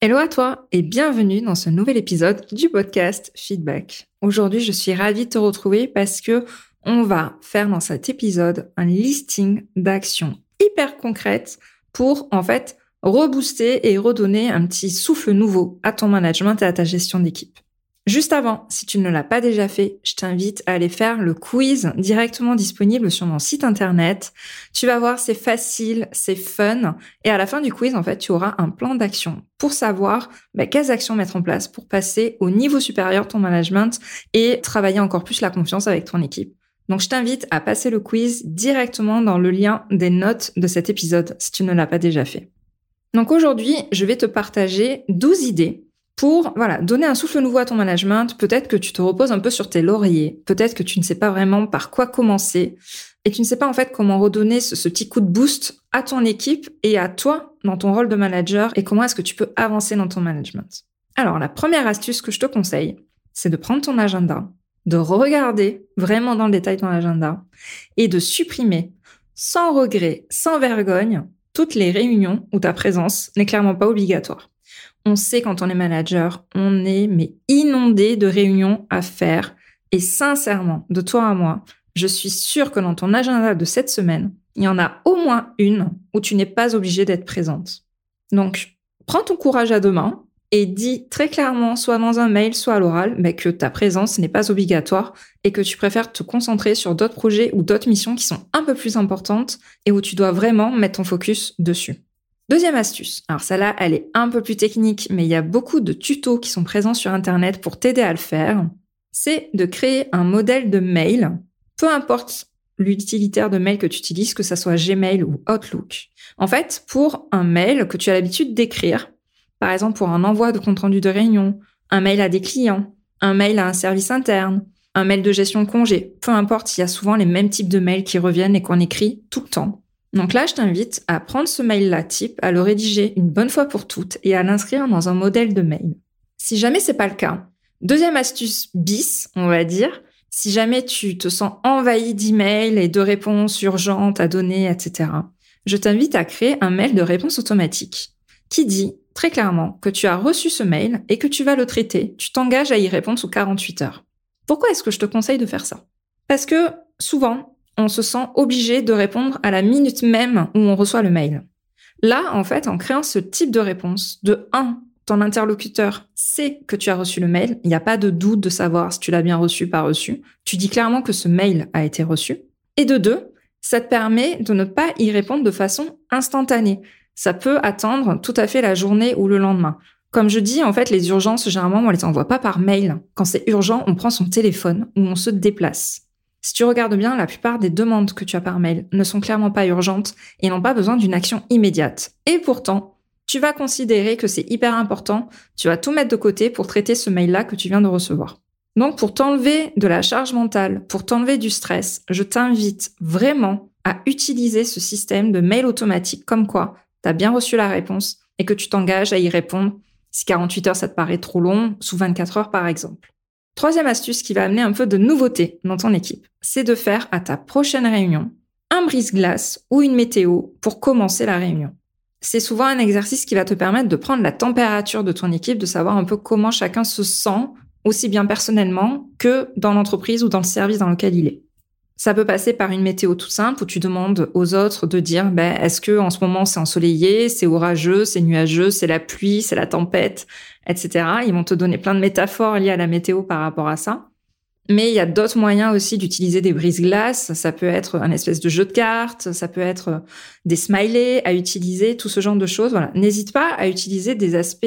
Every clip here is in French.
Hello à toi et bienvenue dans ce nouvel épisode du podcast Feedback. Aujourd'hui, je suis ravie de te retrouver parce que on va faire dans cet épisode un listing d'actions hyper concrètes pour en fait rebooster et redonner un petit souffle nouveau à ton management et à ta gestion d'équipe. Juste avant, si tu ne l'as pas déjà fait, je t'invite à aller faire le quiz directement disponible sur mon site internet. Tu vas voir, c'est facile, c'est fun. Et à la fin du quiz, en fait, tu auras un plan d'action pour savoir bah, quelles actions mettre en place pour passer au niveau supérieur de ton management et travailler encore plus la confiance avec ton équipe. Donc, je t'invite à passer le quiz directement dans le lien des notes de cet épisode si tu ne l'as pas déjà fait. Donc aujourd'hui, je vais te partager 12 idées pour voilà donner un souffle nouveau à ton management. Peut-être que tu te reposes un peu sur tes lauriers, peut-être que tu ne sais pas vraiment par quoi commencer et tu ne sais pas en fait comment redonner ce, petit coup de boost à ton équipe et à toi dans ton rôle de manager et comment est-ce que tu peux avancer dans ton management. Alors la première astuce que je te conseille, c'est de prendre ton agenda, de regarder vraiment dans le détail ton agenda et de supprimer sans regret, sans vergogne, toutes les réunions où ta présence n'est clairement pas obligatoire. On sait quand on est manager, on est mais inondé de réunions à faire. Et sincèrement, de toi à moi, je suis sûre que dans ton agenda de cette semaine, il y en a au moins une où tu n'es pas obligé d'être présente. Donc, prends ton courage à deux mains et dis très clairement, soit dans un mail, soit à l'oral, mais que ta présence n'est pas obligatoire et que tu préfères te concentrer sur d'autres projets ou d'autres missions qui sont un peu plus importantes et où tu dois vraiment mettre ton focus dessus. Deuxième astuce. Alors celle-là, elle est un peu plus technique, mais il y a beaucoup de tutos qui sont présents sur Internet pour t'aider à le faire. C'est de créer un modèle de mail, peu importe l'utilitaire de mail que tu utilises, que ça soit Gmail ou Outlook. En fait, pour un mail que tu as l'habitude d'écrire, par exemple pour un envoi de compte rendu de réunion, un mail à des clients, un mail à un service interne, un mail de gestion de congé, peu importe, il y a souvent les mêmes types de mails qui reviennent et qu'on écrit tout le temps. Donc là, je t'invite à prendre ce mail-là type, à le rédiger une bonne fois pour toutes et à l'inscrire dans un modèle de mail. Si jamais c'est pas le cas, deuxième astuce bis, on va dire, si jamais tu te sens envahi d'emails et de réponses urgentes à donner, etc., je t'invite à créer un mail de réponse automatique qui dit très clairement que tu as reçu ce mail et que tu vas le traiter. Tu t'engages à y répondre sous 48 heures. Pourquoi est-ce que je te conseille de faire ça? Parce que souvent, on se sent obligé de répondre à la minute même où on reçoit le mail. Là, en fait, en créant ce type de réponse, de 1, ton interlocuteur sait que tu as reçu le mail, il n'y a pas de doute de savoir si tu l'as bien reçu, pas reçu. Tu dis clairement que ce mail a été reçu. Et de deux, ça te permet de ne pas y répondre de façon instantanée. Ça peut attendre tout à fait la journée ou le lendemain. Comme je dis, en fait, les urgences, généralement, on les envoie pas par mail. Quand c'est urgent, on prend son téléphone ou on se déplace. Si tu regardes bien, la plupart des demandes que tu as par mail ne sont clairement pas urgentes et n'ont pas besoin d'une action immédiate. Et pourtant, tu vas considérer que c'est hyper important, tu vas tout mettre de côté pour traiter ce mail-là que tu viens de recevoir. Donc pour t'enlever de la charge mentale, pour t'enlever du stress, je t'invite vraiment à utiliser ce système de mail automatique comme quoi tu as bien reçu la réponse et que tu t'engages à y répondre si 48 heures ça te paraît trop long, sous 24 heures par exemple. Troisième astuce qui va amener un peu de nouveauté dans ton équipe, c'est de faire à ta prochaine réunion un brise-glace ou une météo pour commencer la réunion. C'est souvent un exercice qui va te permettre de prendre la température de ton équipe, de savoir un peu comment chacun se sent, aussi bien personnellement que dans l'entreprise ou dans le service dans lequel il est. Ça peut passer par une météo tout simple où tu demandes aux autres de dire ben, est-ce que en ce moment c'est ensoleillé, c'est orageux, c'est nuageux, c'est la pluie, c'est la tempête, etc. Ils vont te donner plein de métaphores liées à la météo par rapport à ça. Mais il y a d'autres moyens aussi d'utiliser des brises-glaces. Ça peut être un espèce de jeu de cartes, ça peut être des smileys à utiliser, tout ce genre de choses. Voilà. N'hésite pas à utiliser des aspects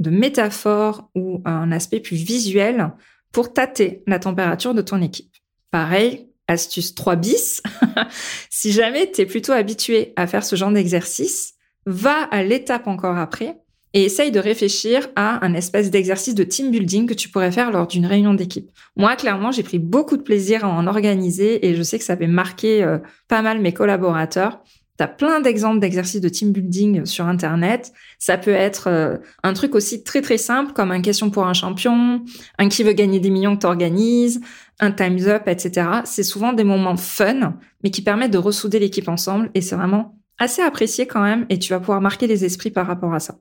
de métaphore ou un aspect plus visuel pour tâter la température de ton équipe. Pareil, astuce 3 bis, si jamais tu es plutôt habitué à faire ce genre d'exercice, va à l'étape encore après et essaye de réfléchir à un espèce d'exercice de team building que tu pourrais faire lors d'une réunion d'équipe. Moi, clairement, j'ai pris beaucoup de plaisir à en organiser et je sais que ça avait marqué euh, pas mal mes collaborateurs. Tu as plein d'exemples d'exercices de team building sur Internet. Ça peut être euh, un truc aussi très très simple comme un question pour un champion, un qui veut gagner des millions que tu organises, un time's up, etc. C'est souvent des moments fun, mais qui permettent de ressouder l'équipe ensemble et c'est vraiment assez apprécié quand même et tu vas pouvoir marquer les esprits par rapport à ça.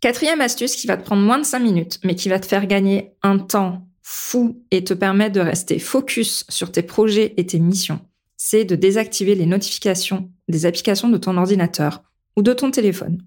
Quatrième astuce qui va te prendre moins de 5 minutes, mais qui va te faire gagner un temps fou et te permettre de rester focus sur tes projets et tes missions, c'est de désactiver les notifications des applications de ton ordinateur ou de ton téléphone.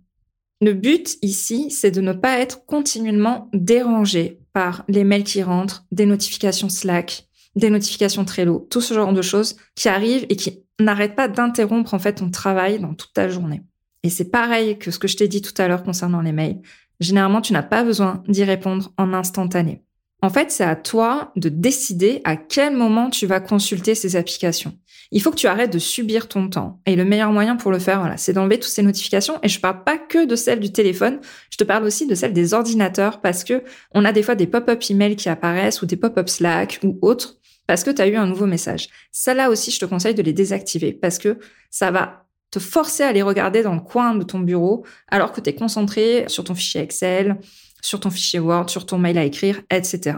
Le but ici, c'est de ne pas être continuellement dérangé par les mails qui rentrent, des notifications Slack, des notifications Trello, tout ce genre de choses qui arrivent et qui n'arrêtent pas d'interrompre en fait ton travail dans toute ta journée. Et c'est pareil que ce que je t'ai dit tout à l'heure concernant les mails. Généralement, tu n'as pas besoin d'y répondre en instantané. En fait, c'est à toi de décider à quel moment tu vas consulter ces applications. Il faut que tu arrêtes de subir ton temps. Et le meilleur moyen pour le faire, voilà, c'est d'enlever toutes ces notifications. Et je parle pas que de celles du téléphone. Je te parle aussi de celles des ordinateurs parce que on a des fois des pop-up emails qui apparaissent ou des pop-up Slack ou autres parce que tu as eu un nouveau message. Ça là aussi, je te conseille de les désactiver parce que ça va te forcer à les regarder dans le coin de ton bureau alors que tu es concentré sur ton fichier Excel, sur ton fichier Word, sur ton mail à écrire, etc.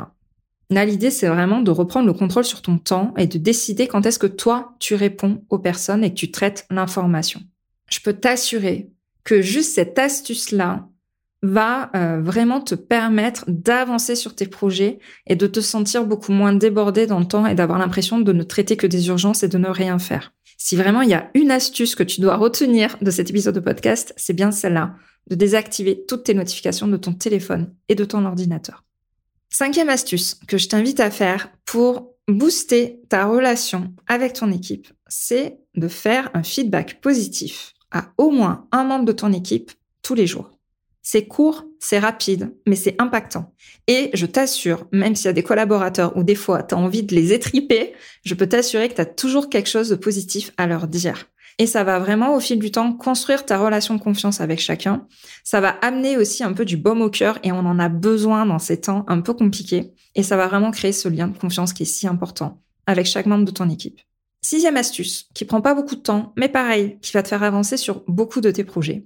Là, l'idée, c'est vraiment de reprendre le contrôle sur ton temps et de décider quand est-ce que toi, tu réponds aux personnes et que tu traites l'information. Je peux t'assurer que juste cette astuce-là va euh, vraiment te permettre d'avancer sur tes projets et de te sentir beaucoup moins débordé dans le temps et d'avoir l'impression de ne traiter que des urgences et de ne rien faire. Si vraiment il y a une astuce que tu dois retenir de cet épisode de podcast, c'est bien celle-là, de désactiver toutes tes notifications de ton téléphone et de ton ordinateur. Cinquième astuce que je t'invite à faire pour booster ta relation avec ton équipe, c'est de faire un feedback positif à au moins un membre de ton équipe tous les jours. C'est court, c'est rapide, mais c'est impactant. Et je t'assure, même s'il y a des collaborateurs ou des fois tu as envie de les étriper, je peux t'assurer que tu as toujours quelque chose de positif à leur dire. Et ça va vraiment, au fil du temps, construire ta relation de confiance avec chacun. Ça va amener aussi un peu du baume au cœur et on en a besoin dans ces temps un peu compliqués. Et ça va vraiment créer ce lien de confiance qui est si important avec chaque membre de ton équipe. Sixième astuce, qui prend pas beaucoup de temps, mais pareil, qui va te faire avancer sur beaucoup de tes projets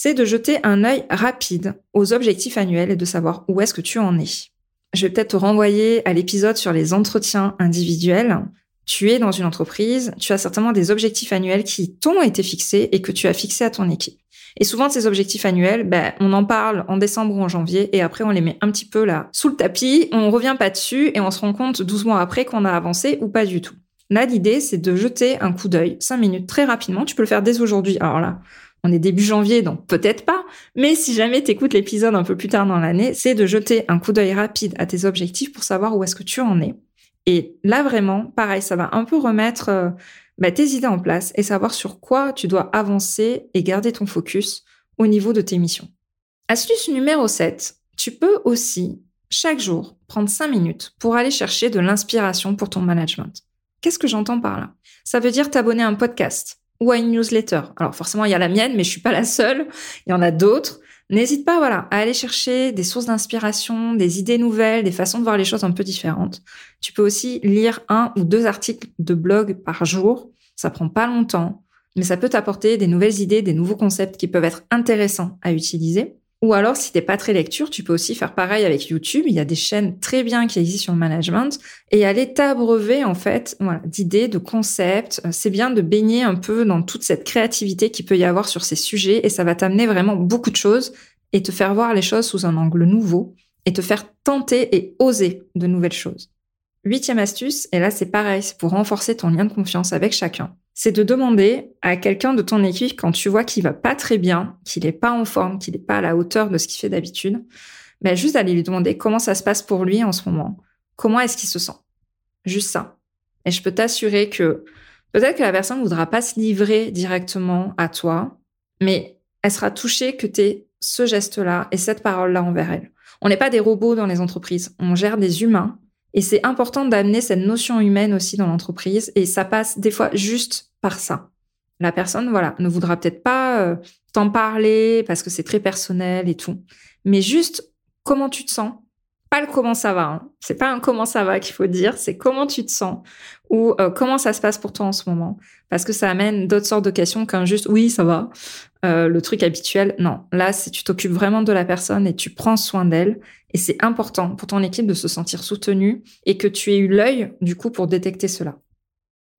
c'est de jeter un œil rapide aux objectifs annuels et de savoir où est-ce que tu en es. Je vais peut-être te renvoyer à l'épisode sur les entretiens individuels. Tu es dans une entreprise, tu as certainement des objectifs annuels qui t'ont été fixés et que tu as fixés à ton équipe. Et souvent, ces objectifs annuels, ben, on en parle en décembre ou en janvier et après, on les met un petit peu là sous le tapis, on revient pas dessus et on se rend compte 12 mois après qu'on a avancé ou pas du tout. Là, l'idée, c'est de jeter un coup d'œil, 5 minutes, très rapidement. Tu peux le faire dès aujourd'hui. Alors là, on est début janvier, donc peut-être pas. Mais si jamais tu écoutes l'épisode un peu plus tard dans l'année, c'est de jeter un coup d'œil rapide à tes objectifs pour savoir où est-ce que tu en es. Et là, vraiment, pareil, ça va un peu remettre euh, bah, tes idées en place et savoir sur quoi tu dois avancer et garder ton focus au niveau de tes missions. Astuce numéro 7, tu peux aussi, chaque jour, prendre 5 minutes pour aller chercher de l'inspiration pour ton management. Qu'est-ce que j'entends par là? Ça veut dire t'abonner à un podcast, ou à une newsletter. Alors forcément, il y a la mienne, mais je suis pas la seule. Il y en a d'autres. N'hésite pas, voilà, à aller chercher des sources d'inspiration, des idées nouvelles, des façons de voir les choses un peu différentes. Tu peux aussi lire un ou deux articles de blog par jour. Ça prend pas longtemps, mais ça peut t'apporter des nouvelles idées, des nouveaux concepts qui peuvent être intéressants à utiliser. Ou alors, si t'es pas très lecture, tu peux aussi faire pareil avec YouTube. Il y a des chaînes très bien qui existent sur le management et aller t'abreuver, en fait, d'idées, de concepts. Euh, c'est bien de baigner un peu dans toute cette créativité qui peut y avoir sur ces sujets et ça va t'amener vraiment beaucoup de choses et te faire voir les choses sous un angle nouveau et te faire tenter et oser de nouvelles choses. Huitième astuce, et là c'est pareil, c'est pour renforcer ton lien de confiance avec chacun c'est de demander à quelqu'un de ton équipe quand tu vois qu'il va pas très bien, qu'il est pas en forme, qu'il n'est pas à la hauteur de ce qu'il fait d'habitude, ben juste d'aller lui demander comment ça se passe pour lui en ce moment. Comment est-ce qu'il se sent? Juste ça. Et je peux t'assurer que peut-être que la personne ne voudra pas se livrer directement à toi, mais elle sera touchée que tu aies ce geste-là et cette parole-là envers elle. On n'est pas des robots dans les entreprises. On gère des humains et c'est important d'amener cette notion humaine aussi dans l'entreprise et ça passe des fois juste par ça. La personne, voilà, ne voudra peut-être pas euh, t'en parler parce que c'est très personnel et tout. Mais juste comment tu te sens? Pas le comment ça va. Hein. C'est pas un comment ça va qu'il faut dire, c'est comment tu te sens? Ou euh, comment ça se passe pour toi en ce moment? Parce que ça amène d'autres sortes de questions qu'un juste oui ça va. Euh, le truc habituel. Non, là c'est tu t'occupes vraiment de la personne et tu prends soin d'elle. Et c'est important pour ton équipe de se sentir soutenue et que tu aies eu l'œil du coup pour détecter cela.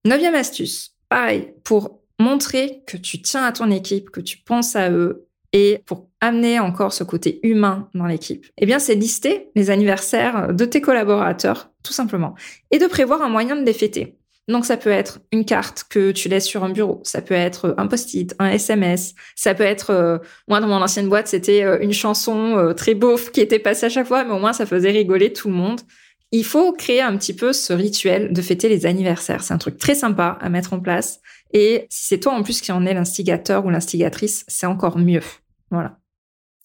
Neuvième astuce, pareil, pour montrer que tu tiens à ton équipe, que tu penses à eux et pour amener encore ce côté humain dans l'équipe, eh bien, c'est lister les anniversaires de tes collaborateurs, tout simplement, et de prévoir un moyen de les fêter. Donc, ça peut être une carte que tu laisses sur un bureau, ça peut être un post-it, un SMS, ça peut être, euh, moi, dans mon ancienne boîte, c'était euh, une chanson euh, très beauf qui était passée à chaque fois, mais au moins, ça faisait rigoler tout le monde. Il faut créer un petit peu ce rituel de fêter les anniversaires. C'est un truc très sympa à mettre en place. Et si c'est toi en plus qui en est l'instigateur ou l'instigatrice, c'est encore mieux. Voilà.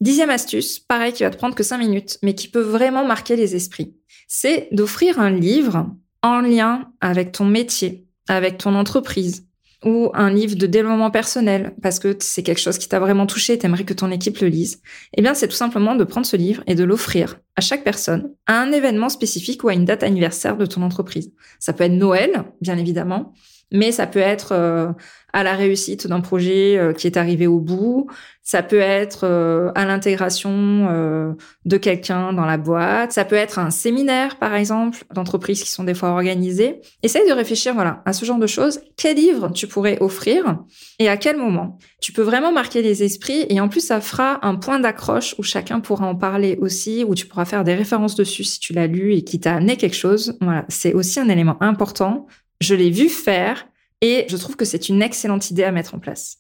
Dixième astuce, pareil, qui va te prendre que cinq minutes, mais qui peut vraiment marquer les esprits. C'est d'offrir un livre en lien avec ton métier, avec ton entreprise, ou un livre de développement personnel, parce que c'est quelque chose qui t'a vraiment touché, t'aimerais que ton équipe le lise. Eh bien, c'est tout simplement de prendre ce livre et de l'offrir à chaque personne à un événement spécifique ou à une date anniversaire de ton entreprise. Ça peut être Noël, bien évidemment, mais ça peut être euh, à la réussite d'un projet euh, qui est arrivé au bout, ça peut être euh, à l'intégration de quelqu'un dans la boîte, ça peut être un séminaire par exemple d'entreprises qui sont des fois organisées. Essaye de réfléchir voilà à ce genre de choses. Quel livre tu pourrais offrir et à quel moment? Tu peux vraiment marquer les esprits et en plus ça fera un point d'accroche où chacun pourra en parler aussi, où tu pourras faire des références dessus si tu l'as lu et qui t'a amené quelque chose. Voilà, c'est aussi un élément important je l'ai vu faire et je trouve que c'est une excellente idée à mettre en place.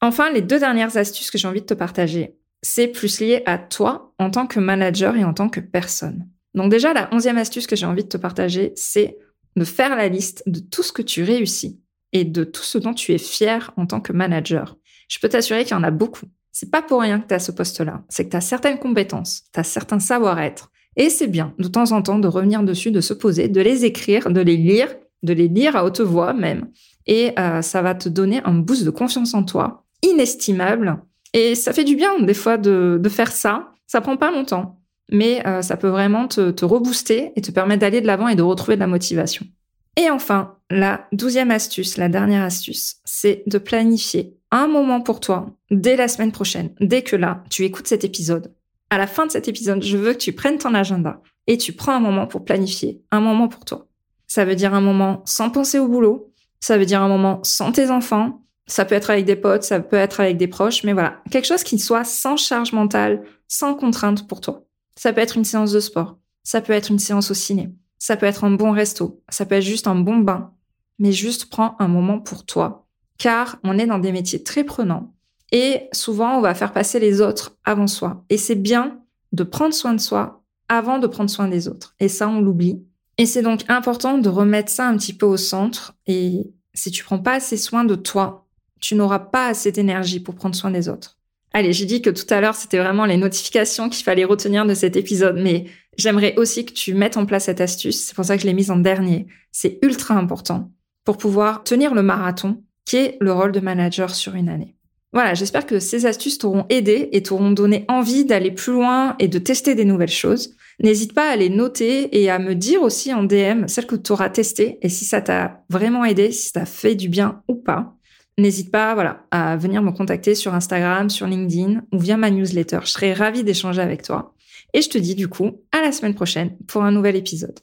Enfin, les deux dernières astuces que j'ai envie de te partager, c'est plus lié à toi en tant que manager et en tant que personne. Donc déjà, la onzième astuce que j'ai envie de te partager, c'est de faire la liste de tout ce que tu réussis et de tout ce dont tu es fier en tant que manager. Je peux t'assurer qu'il y en a beaucoup. C'est pas pour rien que tu as ce poste-là. C'est que tu as certaines compétences, tu as certains savoir-être. Et c'est bien, de temps en temps, de revenir dessus, de se poser, de les écrire, de les lire de les lire à haute voix même. Et euh, ça va te donner un boost de confiance en toi inestimable. Et ça fait du bien des fois de, faire ça. Ça prend pas longtemps, mais euh, ça peut vraiment te, te rebooster et te permettre d'aller de l'avant et de retrouver de la motivation. Et enfin, la douzième astuce, la dernière astuce, c'est de planifier un moment pour toi dès la semaine prochaine, dès que là, tu écoutes cet épisode. À la fin de cet épisode, je veux que tu prennes ton agenda et tu prends un moment pour planifier, un moment pour toi. Ça veut dire un moment sans penser au boulot. Ça veut dire un moment sans tes enfants. Ça peut être avec des potes, ça peut être avec des proches, mais voilà, quelque chose qui soit sans charge mentale, sans contrainte pour toi. Ça peut être une séance de sport, ça peut être une séance au ciné, ça peut être un bon resto, ça peut être juste un bon bain, mais juste prends un moment pour toi, car on est dans des métiers très prenants et souvent on va faire passer les autres avant soi. Et c'est bien de prendre soin de soi avant de prendre soin des autres. Et ça, on l'oublie. Et c'est donc important de remettre ça un petit peu au centre. Et si tu prends pas assez soin de toi, tu n'auras pas assez d'énergie pour prendre soin des autres. Allez, j'ai dit que tout à l'heure, c'était vraiment les notifications qu'il fallait retenir de cet épisode, mais j'aimerais aussi que tu mettes en place cette astuce. C'est pour ça que je l'ai mise en dernier. C'est ultra important pour pouvoir tenir le marathon qui est le rôle de manager sur une année. Voilà, j'espère que ces astuces t'auront aidé et t'auront donné envie d'aller plus loin et de tester des nouvelles choses. N'hésite pas à les noter et à me dire aussi en DM celles que tu auras testées et si ça t'a vraiment aidé, si ça t'a fait du bien ou pas. N'hésite pas voilà, à venir me contacter sur Instagram, sur LinkedIn ou via ma newsletter. Je serai ravie d'échanger avec toi. Et je te dis du coup à la semaine prochaine pour un nouvel épisode.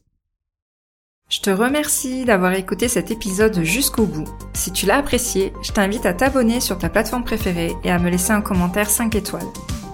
Je te remercie d'avoir écouté cet épisode jusqu'au bout. Si tu l'as apprécié, je t'invite à t'abonner sur ta plateforme préférée et à me laisser un commentaire 5 étoiles.